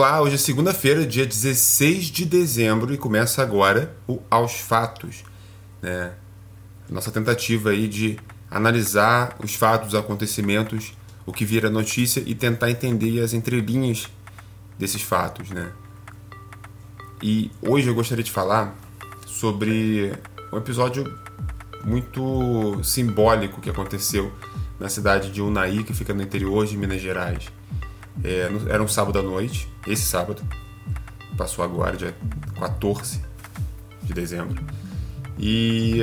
Olá, hoje é segunda-feira, dia 16 de dezembro, e começa agora o Aos Fatos. Né? Nossa tentativa aí de analisar os fatos, os acontecimentos, o que vira notícia e tentar entender as entrelinhas desses fatos. Né? E hoje eu gostaria de falar sobre um episódio muito simbólico que aconteceu na cidade de Unai, que fica no interior de Minas Gerais. É, era um sábado à noite, esse sábado, passou agora, dia 14 de dezembro, e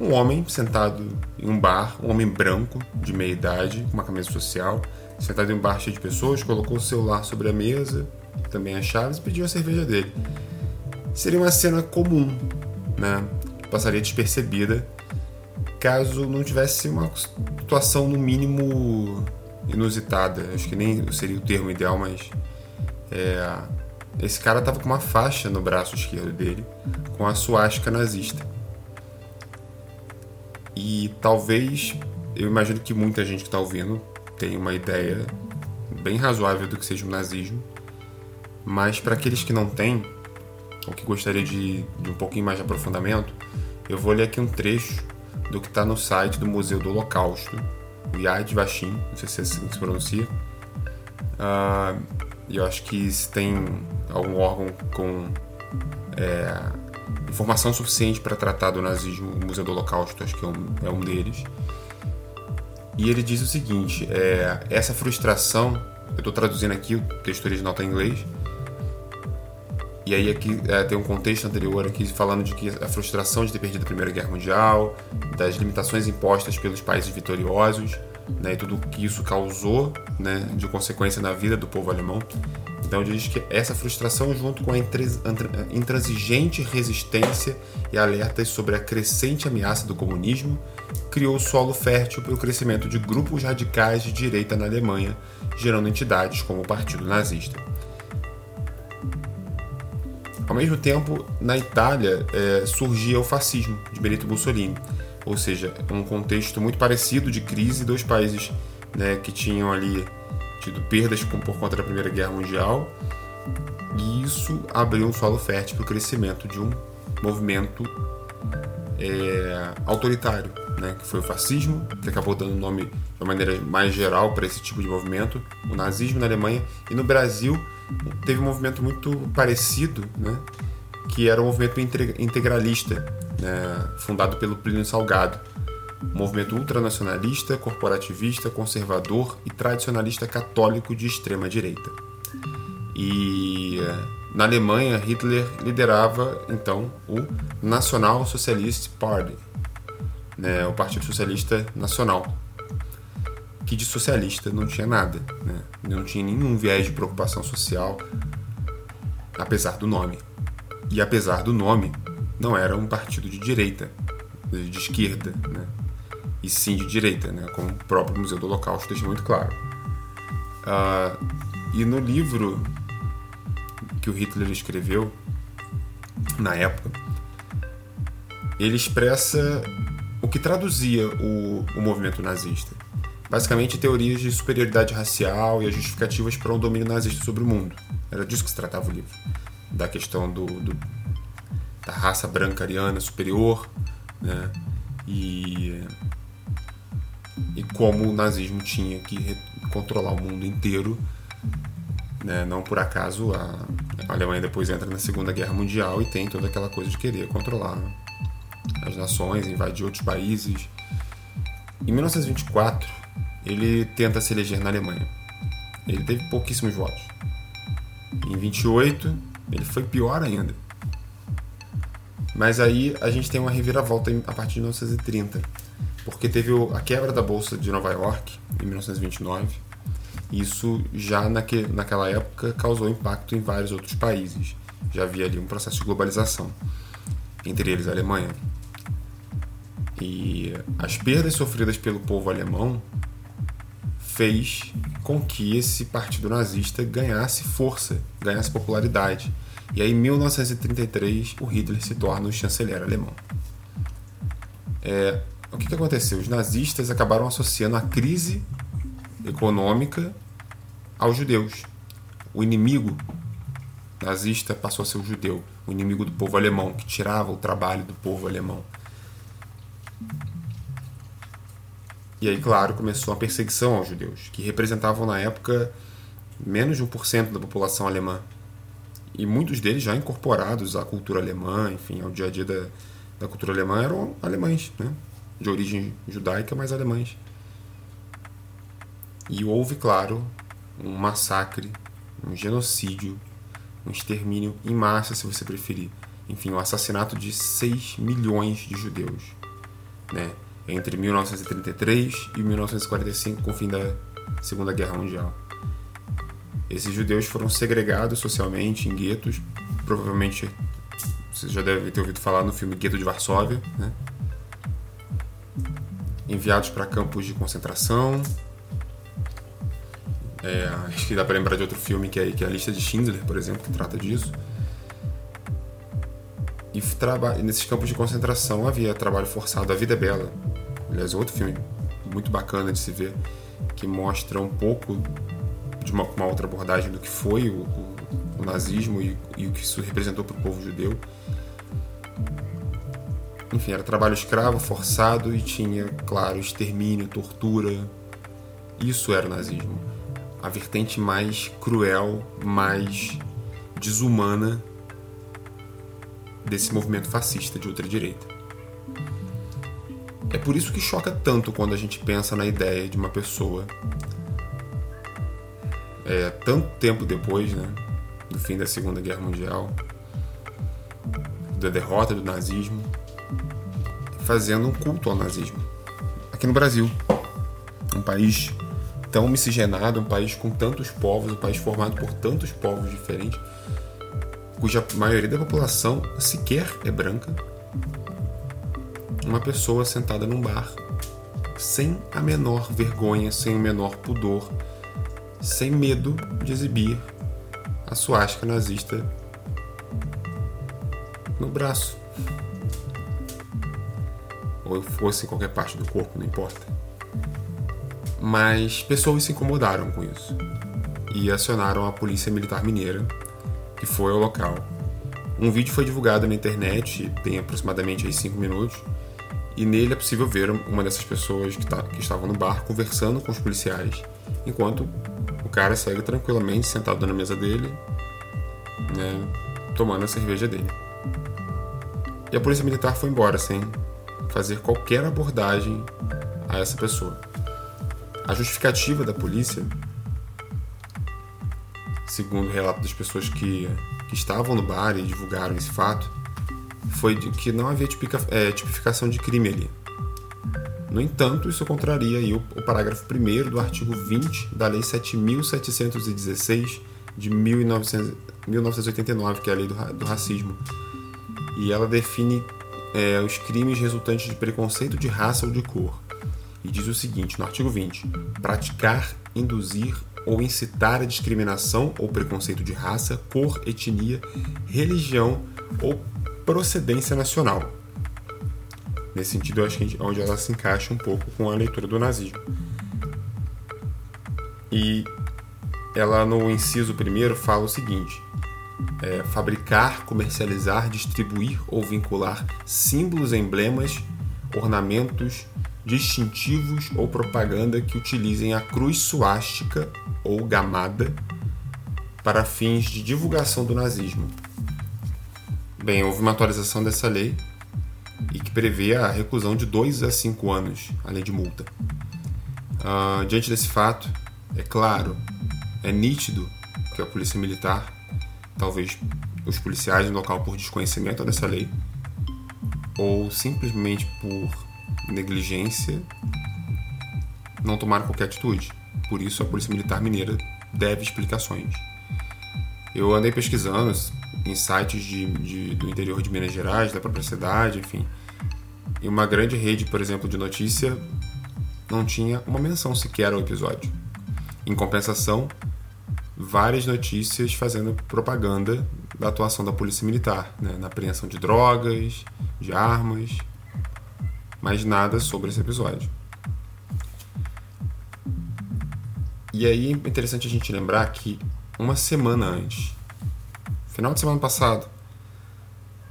um homem sentado em um bar, um homem branco, de meia idade, com uma camisa social, sentado em um bar cheio de pessoas, colocou o celular sobre a mesa, também as chaves, e pediu a cerveja dele. Seria uma cena comum, né? Passaria despercebida caso não tivesse uma situação no mínimo inusitada. Acho que nem seria o termo ideal, mas é, esse cara tava com uma faixa no braço esquerdo dele com a suástica nazista. E talvez, eu imagino que muita gente que está ouvindo tem uma ideia bem razoável do que seja o nazismo, mas para aqueles que não têm, ou que gostaria de, de um pouquinho mais de aprofundamento, eu vou ler aqui um trecho do que está no site do Museu do Holocausto, o Yad Vashem, não sei se é assim que se pronuncia. Uh, eu acho que se tem algum órgão com é, informação suficiente para tratar do nazismo, o Museu do Holocausto acho que é um, é um deles. E ele diz o seguinte: é, essa frustração, eu estou traduzindo aqui, o texto original está em inglês, e aí aqui é, tem um contexto anterior aqui falando de que a frustração de ter perdido a Primeira Guerra Mundial, das limitações impostas pelos países vitoriosos, né, e tudo que isso causou, né, de consequência na vida do povo alemão. Então diz que essa frustração, junto com a intransigente resistência e alertas sobre a crescente ameaça do comunismo, criou solo fértil para o crescimento de grupos radicais de direita na Alemanha, gerando entidades como o Partido Nazista. Ao mesmo tempo, na Itália é, surgia o fascismo de Benito Mussolini, ou seja, um contexto muito parecido de crise dos países né, que tinham ali tido perdas por conta da Primeira Guerra Mundial, e isso abriu um solo fértil para o crescimento de um movimento é, autoritário, né, que foi o fascismo, que acabou dando nome de uma maneira mais geral para esse tipo de movimento, o nazismo na Alemanha e no Brasil teve um movimento muito parecido, né? que era o um movimento integralista, né? fundado pelo Plínio Salgado. Um movimento ultranacionalista, corporativista, conservador e tradicionalista católico de extrema direita. E na Alemanha, Hitler liderava então o National Socialist Party, né? o Partido Socialista Nacional, que de socialista não tinha nada, né? não tinha nenhum viés de preocupação social, apesar do nome. E apesar do nome, não era um partido de direita, de esquerda, né? e sim de direita, né? como o próprio Museu do Holocausto deixa muito claro. Uh, e no livro que o Hitler escreveu, na época, ele expressa o que traduzia o, o movimento nazista basicamente teorias de superioridade racial e as justificativas para um domínio nazista sobre o mundo. Era disso que se tratava o livro. Da questão do, do da raça branca ariana superior, né? E, e como o nazismo tinha que controlar o mundo inteiro. Né? Não por acaso a, a Alemanha depois entra na Segunda Guerra Mundial e tem toda aquela coisa de querer controlar as nações, invadir outros países. Em 1924, ele tenta se eleger na Alemanha. Ele teve pouquíssimos votos. Em 28, ele foi pior ainda. Mas aí a gente tem uma reviravolta a partir de 1930, porque teve a quebra da Bolsa de Nova York em 1929. Isso já naque, naquela época causou impacto em vários outros países. Já havia ali um processo de globalização, entre eles a Alemanha. E as perdas sofridas pelo povo alemão fez com que esse partido nazista ganhasse força, ganhasse popularidade. E aí, em 1933, o Hitler se torna o chanceler alemão. É, o que, que aconteceu? Os nazistas acabaram associando a crise econômica aos judeus. O inimigo nazista passou a ser o judeu, o inimigo do povo alemão, que tirava o trabalho do povo alemão. E aí, claro, começou a perseguição aos judeus, que representavam na época menos de 1% da população alemã. E muitos deles já incorporados à cultura alemã, enfim, ao dia a dia da, da cultura alemã, eram alemães, né? de origem judaica, mas alemães. E houve, claro, um massacre, um genocídio, um extermínio em massa, se você preferir. Enfim, o assassinato de 6 milhões de judeus, né? Entre 1933 e 1945, com o fim da Segunda Guerra Mundial. Esses judeus foram segregados socialmente em guetos, provavelmente você já deve ter ouvido falar no filme Gueto de Varsóvia, né? enviados para campos de concentração. É, acho que dá para lembrar de outro filme que é, que é a Lista de Schindler, por exemplo, que trata disso. E nesses campos de concentração havia trabalho forçado. A Vida é Bela, aliás, outro filme muito bacana de se ver, que mostra um pouco de uma, uma outra abordagem do que foi o, o, o nazismo e, e, o que isso representou para o povo judeu. Enfim, era trabalho escravo, forçado e tinha, claro, extermínio, tortura. Isso era o nazismo. A vertente mais cruel, mais desumana desse movimento fascista de ultradireita. É por isso que choca tanto quando a gente pensa na ideia de uma pessoa, é, tanto tempo depois, né, do fim da Segunda Guerra Mundial, da derrota do nazismo, fazendo um culto ao nazismo. Aqui no Brasil, um país tão miscigenado, um país com tantos povos, um país formado por tantos povos diferentes, cuja maioria da população sequer é branca, uma pessoa sentada num bar, sem a menor vergonha, sem o menor pudor, sem medo de exibir a suástica nazista no braço ou fosse em qualquer parte do corpo, não importa. Mas pessoas se incomodaram com isso e acionaram a Polícia Militar Mineira, que foi ao local. Um vídeo foi divulgado na internet, tem aproximadamente 5 minutos, e nele é possível ver uma dessas pessoas que, tá, que estavam no bar conversando com os policiais, enquanto o cara segue tranquilamente sentado na mesa dele, né, tomando a cerveja dele. E a polícia militar foi embora sem fazer qualquer abordagem a essa pessoa. A justificativa da polícia, segundo o relato das pessoas que, que estavam no bar e divulgaram esse fato, foi de que não havia tipica, é, tipificação de crime ali. No entanto, isso contraria o, o parágrafo 1 do artigo 20 da Lei 7.716 de 1900, 1989, que é a Lei do, do Racismo. E ela define é, os crimes resultantes de preconceito de raça ou de cor. E diz o seguinte, no artigo 20: praticar, induzir ou incitar a discriminação ou preconceito de raça, cor, etnia, religião ou procedência nacional. Nesse sentido, eu acho que onde ela se encaixa um pouco com a leitura do nazismo. E ela no inciso primeiro fala o seguinte: é, fabricar, comercializar, distribuir ou vincular símbolos, emblemas, ornamentos distintivos ou propaganda que utilizem a cruz suástica ou gamada para fins de divulgação do nazismo. Bem, houve uma atualização dessa lei e que prevê a reclusão de 2 a 5 anos, além de multa. Uh, diante desse fato, é claro, é nítido que a Polícia Militar talvez os policiais no local por desconhecimento dessa lei ou simplesmente por negligência não tomaram qualquer atitude. Por isso a Polícia Militar Mineira deve explicações. Eu andei pesquisando em sites de, de, do interior de Minas Gerais, da própria cidade, enfim. E uma grande rede, por exemplo, de notícia não tinha uma menção sequer ao episódio. Em compensação, várias notícias fazendo propaganda da atuação da polícia militar, né, na apreensão de drogas, de armas, mas nada sobre esse episódio. E aí é interessante a gente lembrar que uma semana antes, final de semana passado,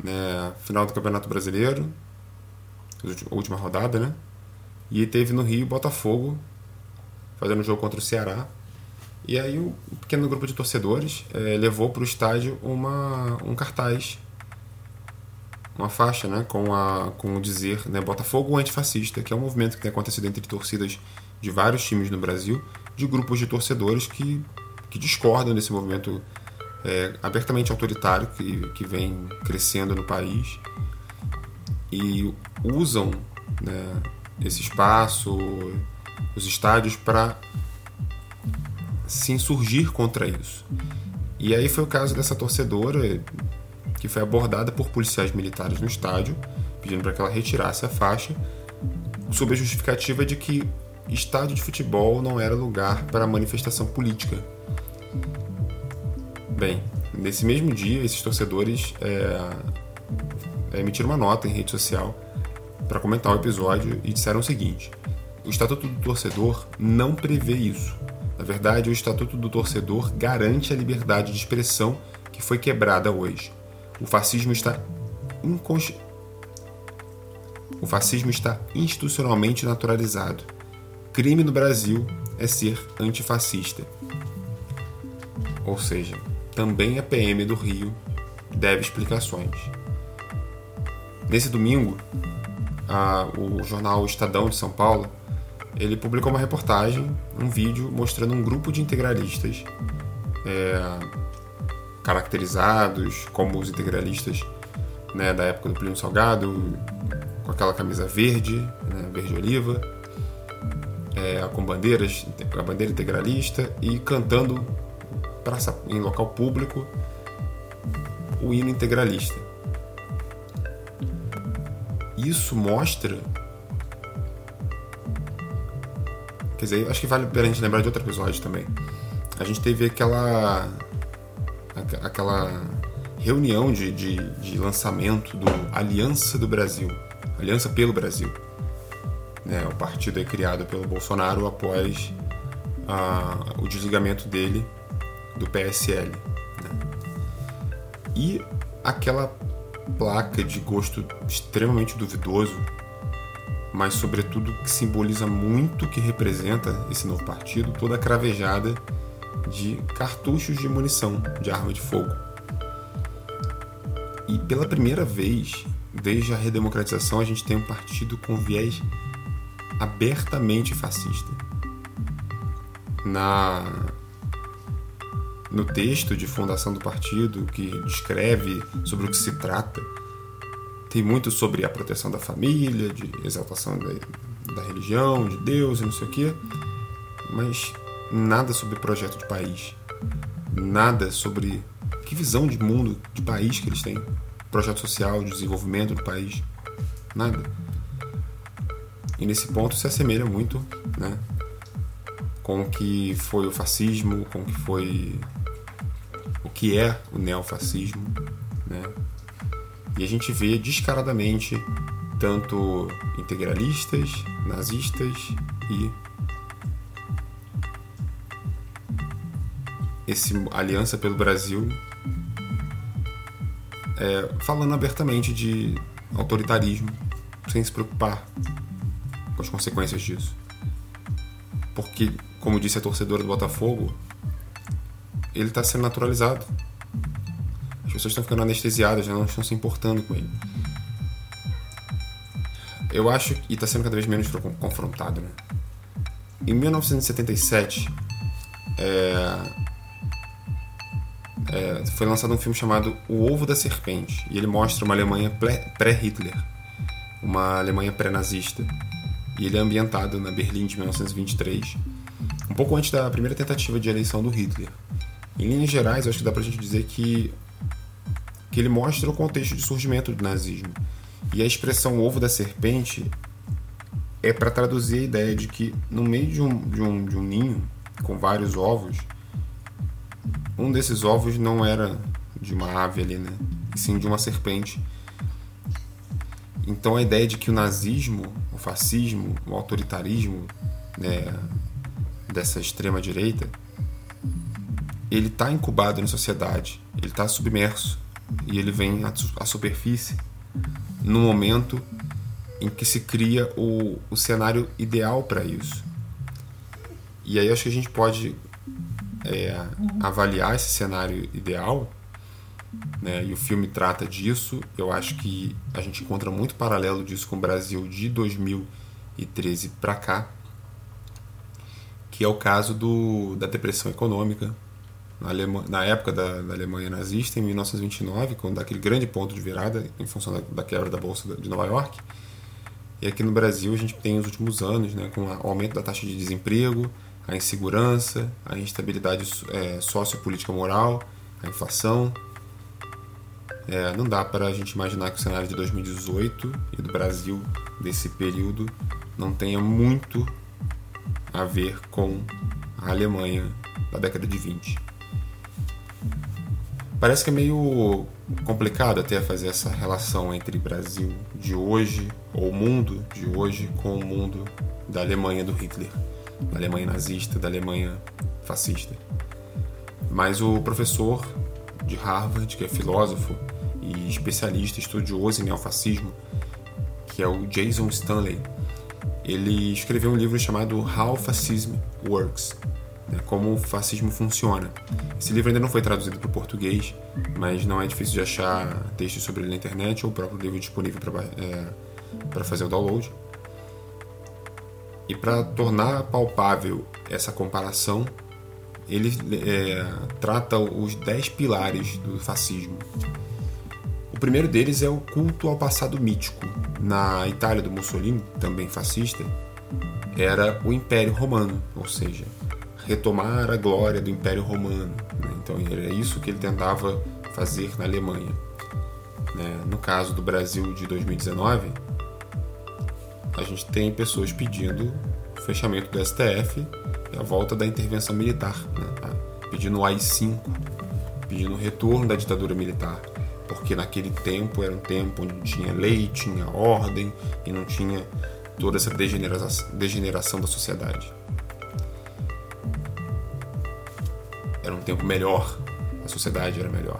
né, final do Campeonato Brasileiro, última rodada, né? E teve no Rio Botafogo fazendo um jogo contra o Ceará. E aí um pequeno grupo de torcedores é, levou para o estádio uma, um cartaz, uma faixa, né, com, a, com o dizer né, Botafogo antifascista, que é um movimento que tem acontecido entre torcidas de vários times no Brasil, de grupos de torcedores que, que discordam desse movimento é, abertamente autoritário que, que vem crescendo no país e usam né, esse espaço, os estádios, para se insurgir contra isso. E aí foi o caso dessa torcedora que foi abordada por policiais militares no estádio, pedindo para que ela retirasse a faixa, sob a justificativa de que estádio de futebol não era lugar para manifestação política. Bem, nesse mesmo dia, esses torcedores é, emitiram uma nota em rede social para comentar o episódio e disseram o seguinte: o Estatuto do Torcedor não prevê isso. Na verdade, o Estatuto do Torcedor garante a liberdade de expressão que foi quebrada hoje. O fascismo está. O fascismo está institucionalmente naturalizado. Crime no Brasil é ser antifascista. Ou seja, também a PM do Rio deve explicações. Nesse domingo, a, o jornal Estadão de São Paulo ele publicou uma reportagem, um vídeo mostrando um grupo de integralistas é, caracterizados como os integralistas né, da época do Plínio Salgado, com aquela camisa verde, né, verde oliva, é, com bandeiras, a bandeira integralista e cantando praça, em local público o hino integralista. Isso mostra Quer dizer, acho que vale a gente lembrar de outro episódio também. A gente teve aquela. Aquela reunião de, de, de lançamento do Aliança do Brasil Aliança pelo Brasil. Né, o partido é criado pelo Bolsonaro após uh, o desligamento dele do PSL. Né? E aquela placa de gosto extremamente duvidoso mas sobretudo que simboliza muito o que representa esse novo partido, toda cravejada de cartuchos de munição de arma de fogo. E pela primeira vez, desde a redemocratização, a gente tem um partido com viés abertamente fascista. Na no texto de fundação do partido que descreve sobre o que se trata, tem muito sobre a proteção da família, de exaltação da, da religião, de Deus e não sei o quê, mas nada sobre projeto de país, nada sobre que visão de mundo, de país que eles têm, projeto social, de desenvolvimento do país, nada. E nesse ponto se assemelha muito, né, com o que foi o fascismo, com o que foi o que é o neofascismo, né? E a gente vê descaradamente tanto integralistas, nazistas e esse Aliança pelo Brasil é, falando abertamente de autoritarismo sem se preocupar com as consequências disso. Porque, como disse a torcedora do Botafogo, ele está sendo naturalizado pessoas estão ficando anestesiadas, né? não estão se importando com ele. Eu acho que está sendo cada vez menos confrontado. Né? Em 1977, é, é, foi lançado um filme chamado O Ovo da Serpente, e ele mostra uma Alemanha pré-Hitler, uma Alemanha pré-nazista. E ele é ambientado na Berlim de 1923, um pouco antes da primeira tentativa de eleição do Hitler. Em linhas gerais, acho que dá pra gente dizer que que ele mostra o contexto de surgimento do nazismo. E a expressão ovo da serpente é para traduzir a ideia de que no meio de um, de, um, de um ninho com vários ovos, um desses ovos não era de uma ave ali, né? E sim de uma serpente. Então a ideia de que o nazismo, o fascismo, o autoritarismo né, dessa extrema direita ele está incubado na sociedade, ele está submerso e ele vem à, superfície no momento em que se cria o, o cenário ideal para isso. E aí acho que a gente pode é, avaliar esse cenário ideal, né, e o filme trata disso. Eu acho que a gente encontra muito paralelo disso com o Brasil de 2013 para cá, que é o caso do, da depressão econômica na, na época da, da, Alemanha nazista, em 1929, quando daquele grande ponto de virada em função da, da quebra da bolsa de Nova York. E aqui no Brasil a gente tem os últimos anos, né, com o aumento da taxa de desemprego, a insegurança, a instabilidade é, sociopolítica moral, a inflação. É, não dá para a gente imaginar que o cenário de 2018 e do Brasil desse período não tenha muito a ver com a Alemanha da década de 20. Parece que é meio complicado até fazer essa relação entre Brasil de hoje, ou o mundo de hoje, com o mundo da Alemanha do Hitler da Alemanha nazista, da Alemanha fascista. Mas o professor de Harvard, que é filósofo e especialista, estudioso em neofascismo, que é o Jason Stanley, ele escreveu um livro chamado How Fascism Works, né, como o fascismo funciona. Esse livro ainda não foi traduzido para o português, mas não é difícil de achar textos sobre ele na internet ou o próprio livro disponível para é, fazer o download. E para tornar palpável essa comparação, ele é, trata os dez pilares do fascismo. O primeiro deles é o culto ao passado mítico. Na Itália do Mussolini, também fascista, era o Império Romano, ou seja, retomar a glória do Império Romano. Né? Então era isso que ele tentava fazer na Alemanha. Né? No caso do Brasil de 2019, a gente tem pessoas pedindo o fechamento do STF e a volta da intervenção militar, né? Tá? pedindo o AI-5, pedindo o retorno da ditadura militar, porque naquele tempo era um tempo onde tinha lei, tinha ordem e não tinha toda essa degeneração, degeneração da sociedade. Era um tempo melhor, a sociedade era melhor.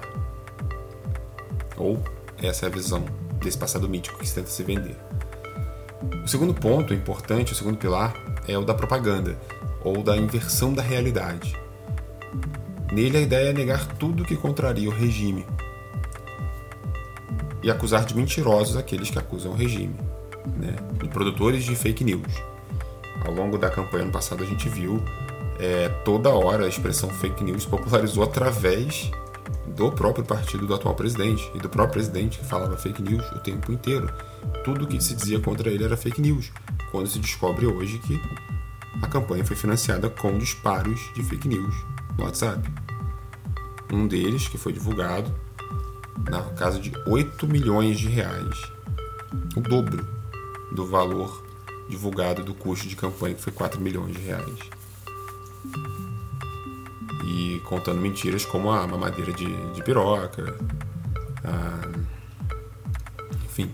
Ou essa é a visão desse passado mítico que se tenta se vender. O segundo ponto importante, o segundo pilar, é o da propaganda, ou da inversão da realidade. Nele, a ideia é negar tudo que contraria o regime e acusar de mentirosos aqueles que acusam o regime, né? e produtores de fake news. Ao longo da campanha ano passado, a gente viu é, toda hora a expressão fake news popularizou através do próprio partido do atual presidente e do próprio presidente que falava fake news o tempo inteiro. Tudo que se dizia contra ele era fake news. Quando se descobre hoje que a campanha foi financiada com disparos de fake news no WhatsApp. Um deles, que foi divulgado, na casa de 8 milhões de reais, o dobro do valor divulgado do custo de campanha, que foi 4 milhões de reais e contando mentiras como a mamadeira de, de piroca, a... enfim.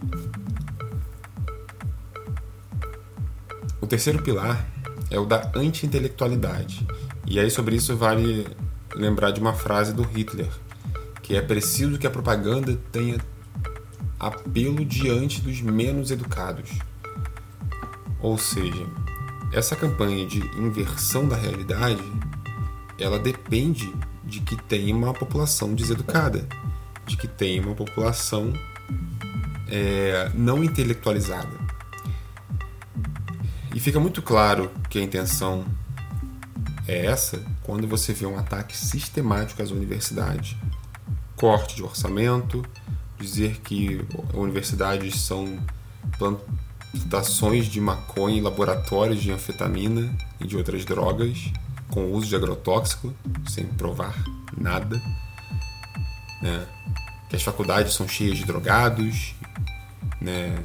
O terceiro pilar é o da anti-intelectualidade. E aí sobre isso vale lembrar de uma frase do Hitler, que é preciso que a propaganda tenha apelo diante dos menos educados. Ou seja, essa campanha de inversão da realidade ela depende de que tenha uma população deseducada, de que tenha uma população é, não intelectualizada. E fica muito claro que a intenção é essa quando você vê um ataque sistemático às universidades. Corte de orçamento, dizer que universidades são plantações de maconha laboratórios de anfetamina e de outras drogas com o uso de agrotóxico, sem provar nada. Né? Que as faculdades são cheias de drogados, né?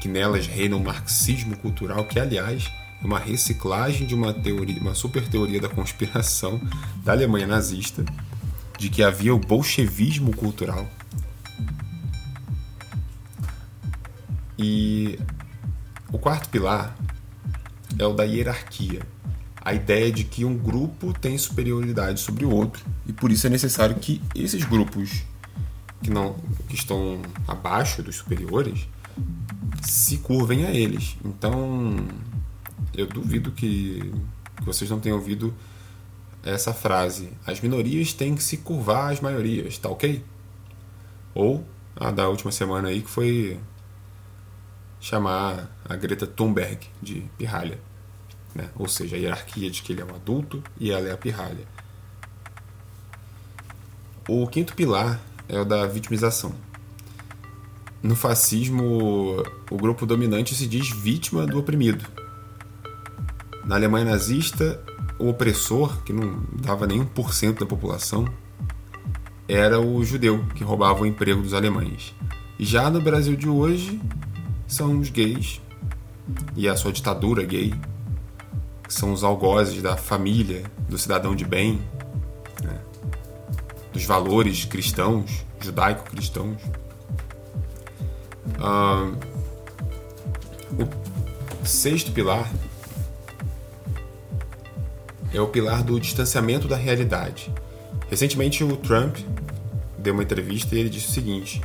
que nelas reina um marxismo cultural, que, aliás, é uma reciclagem de uma teoria, uma super teoria da conspiração da Alemanha nazista, de que havia o bolchevismo cultural. E o quarto pilar é o da hierarquia a ideia de que um grupo tem superioridade sobre o outro e por isso é necessário que esses grupos que não que estão abaixo dos superiores se curvem a eles. Então, eu duvido que, que vocês não tenham ouvido essa frase: as minorias têm que se curvar às maiorias, tá ok? Ou a da última semana aí que foi chamar a Greta Thunberg de pirralha. Né? Ou seja, a hierarquia de que ele é um adulto e ela é a pirralha. O quinto pilar é o da vitimização. No fascismo, o grupo dominante se diz vítima do oprimido. Na Alemanha nazista, o opressor, que não dava nem 1% da população, era o judeu que roubava o emprego dos alemães. Já no Brasil de hoje, são os gays e a sua ditadura gay, que são os algozes da família, do cidadão de bem, né? dos valores cristãos, judaico-cristãos. Uh, o sexto pilar é o pilar do distanciamento da realidade. Recentemente, o Trump deu uma entrevista e ele disse o seguinte: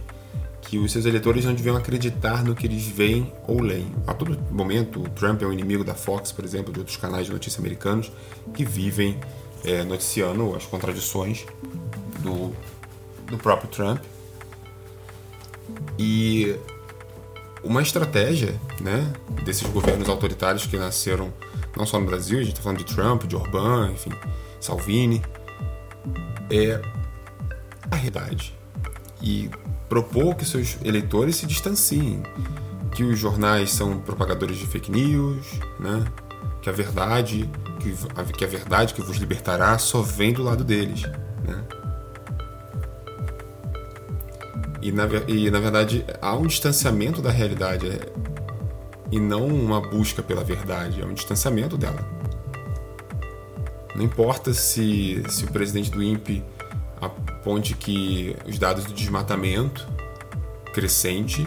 que os seus eleitores não deviam acreditar no que eles veem ou leem. A todo momento, o Trump é um inimigo da Fox, por exemplo, de outros canais de notícia americanos que vivem é, noticiando as contradições do, do próprio Trump. E uma estratégia né, desses governos autoritários que nasceram não só no Brasil, a gente está falando de Trump, de Orbán, enfim, Salvini, é a realidade. E propor que seus eleitores se distanciem, que os jornais são propagadores de fake news, né? que a verdade, que a, que a verdade que vos libertará só vem do lado deles. Né? E na, e na verdade há um distanciamento da realidade é, e não uma busca pela verdade, é um distanciamento dela. Não importa se, se o presidente do INPE aponte que os dados do desmatamento crescente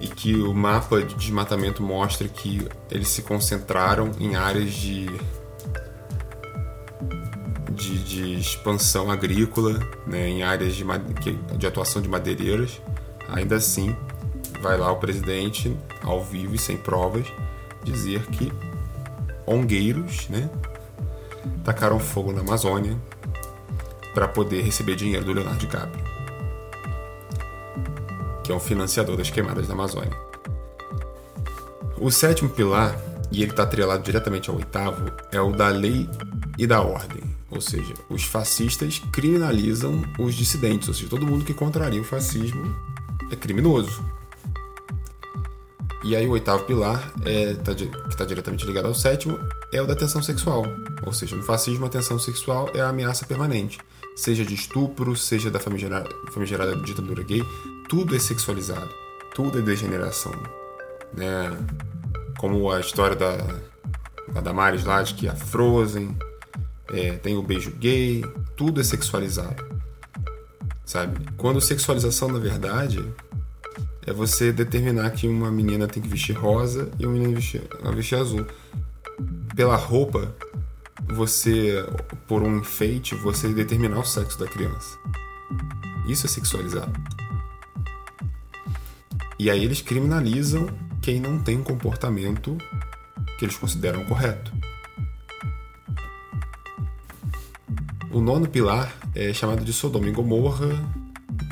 e que o mapa de desmatamento mostra que eles se concentraram em áreas de de, de expansão agrícola, né, em áreas de, de atuação de madeireiras, ainda assim vai lá o presidente ao vivo e sem provas dizer que ongueiros, né, tacaram fogo na Amazônia para poder receber dinheiro do Leonardo DiCaprio, que é um financiador das queimadas da Amazônia. O sétimo pilar, e ele está atrelado diretamente ao oitavo, é o da lei e da ordem. Ou seja, os fascistas criminalizam os dissidentes, ou seja, todo mundo que contraria o fascismo é criminoso. E aí o oitavo pilar, é, tá, que está diretamente ligado ao sétimo, é o da tensão sexual. Ou seja, no fascismo a tensão sexual é a ameaça permanente. Seja de estupro, seja da famigerada, famigerada ditadura gay, tudo é sexualizado. Tudo é degeneração. Né? Como a história da, da lá, de que a Frozen é, tem o beijo gay, tudo é sexualizado. Sabe? Quando sexualização, na verdade, é você determinar que uma menina tem que vestir rosa e uma menina vestir, vestir azul. Pela roupa, você, por um enfeite, você determinar o sexo da criança. Isso é sexualizado. E aí eles criminalizam quem não tem um comportamento que eles consideram correto. O nono pilar é chamado de Sodoma e Gomorra,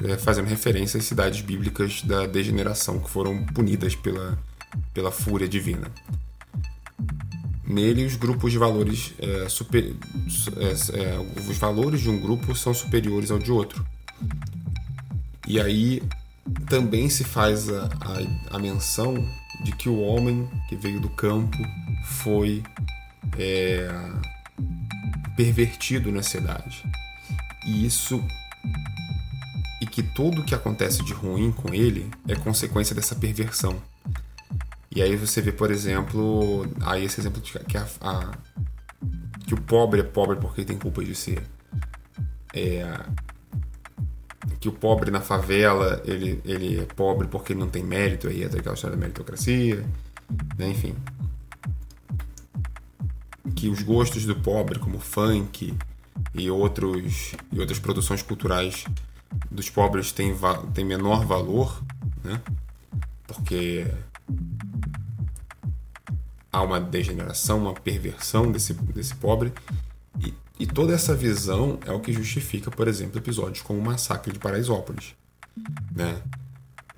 é, fazendo referência às cidades bíblicas da degeneração que foram punidas pela, pela fúria divina. Nele, os grupos de valores é, super, é, é, os valores de um grupo são superiores ao de outro. E aí também se faz a, a, a menção de que o homem que veio do campo foi é, pervertido na cidade. E isso e que tudo que acontece de ruim com ele é consequência dessa perversão. E aí você vê, por exemplo, aí esse exemplo de que, a, a, que o pobre é pobre porque tem culpa de ser. É, que o pobre na favela ele, ele é pobre porque ele não tem mérito, aí é aquela história da meritocracia, né? enfim que os gostos do pobre, como funk e, outros, e outras produções culturais dos pobres têm, têm menor valor, né? porque há uma degeneração, uma perversão desse, desse pobre. E, e toda essa visão é o que justifica, por exemplo, episódios como o Massacre de Paraisópolis. Né?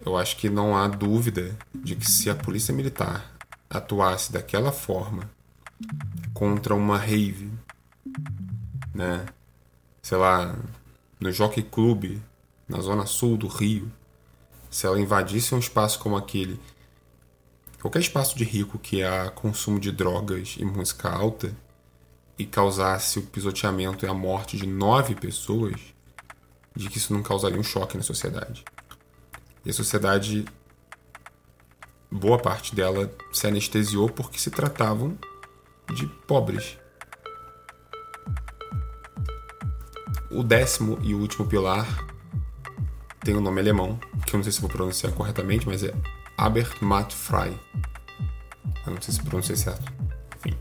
Eu acho que não há dúvida de que se a polícia militar atuasse daquela forma contra uma rave, né? sei lá, no Jockey Club, na zona sul do Rio, se ela invadisse um espaço como aquele qualquer espaço de rico que há consumo de drogas e música alta e causasse o pisoteamento e a morte de nove pessoas, de que isso não causaria um choque na sociedade. E a sociedade, boa parte dela se anestesiou porque se tratavam de pobres. O décimo e último pilar tem um nome alemão, que eu não sei se vou pronunciar corretamente, mas é Abermattfrei. Eu não sei se pronunciei certo. Enfim.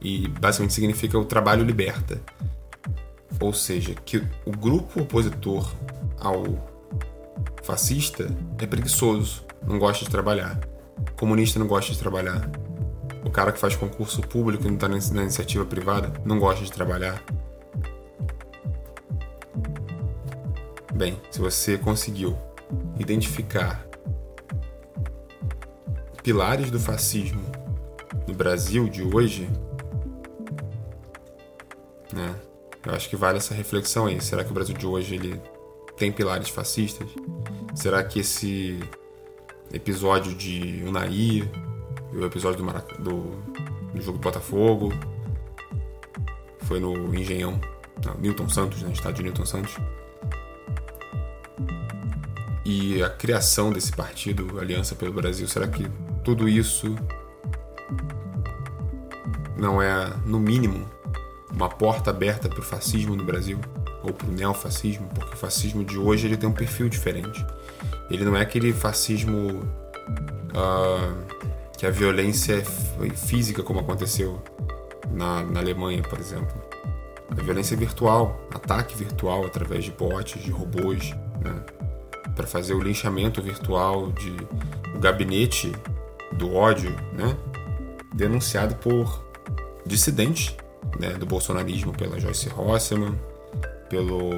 E basicamente significa o trabalho liberta. Ou seja, que o grupo opositor ao fascista é preguiçoso, não gosta de trabalhar. O comunista não gosta de trabalhar. O cara que faz concurso público e não está na iniciativa privada não gosta de trabalhar. Bem, se você conseguiu identificar pilares do fascismo no Brasil de hoje, né? Eu acho que vale essa reflexão aí. Será que o Brasil de hoje ele tem pilares fascistas? Será que esse episódio de Unai, o episódio do, Marac... do... do jogo do Botafogo, foi no Engenhão, não, Newton Santos, né? Estádio Newton Santos. E a criação desse partido, Aliança pelo Brasil, será que tudo isso não é, no mínimo, uma porta aberta para o fascismo no Brasil ou para o neofascismo, porque o fascismo de hoje ele tem um perfil diferente. Ele não é aquele fascismo uh, que a violência é física como aconteceu na, na Alemanha, por exemplo. A violência é virtual, ataque virtual através de bots, de robôs, né? para fazer o linchamento virtual de o gabinete do ódio, né? denunciado por dissidentes né, do bolsonarismo, pela Joyce Rosseman, pelo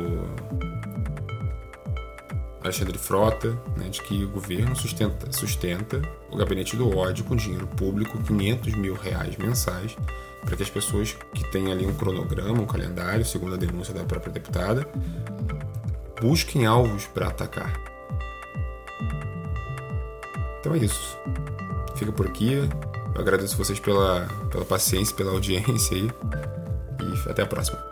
Alexandre Frota, né, de que o governo sustenta, sustenta o gabinete do ódio com dinheiro público, 500 mil reais mensais, para que as pessoas que têm ali um cronograma, um calendário, segundo a denúncia da própria deputada, busquem alvos para atacar. Então é isso fica por aqui. Eu agradeço vocês pela, pela paciência, pela audiência aí. E até a próxima.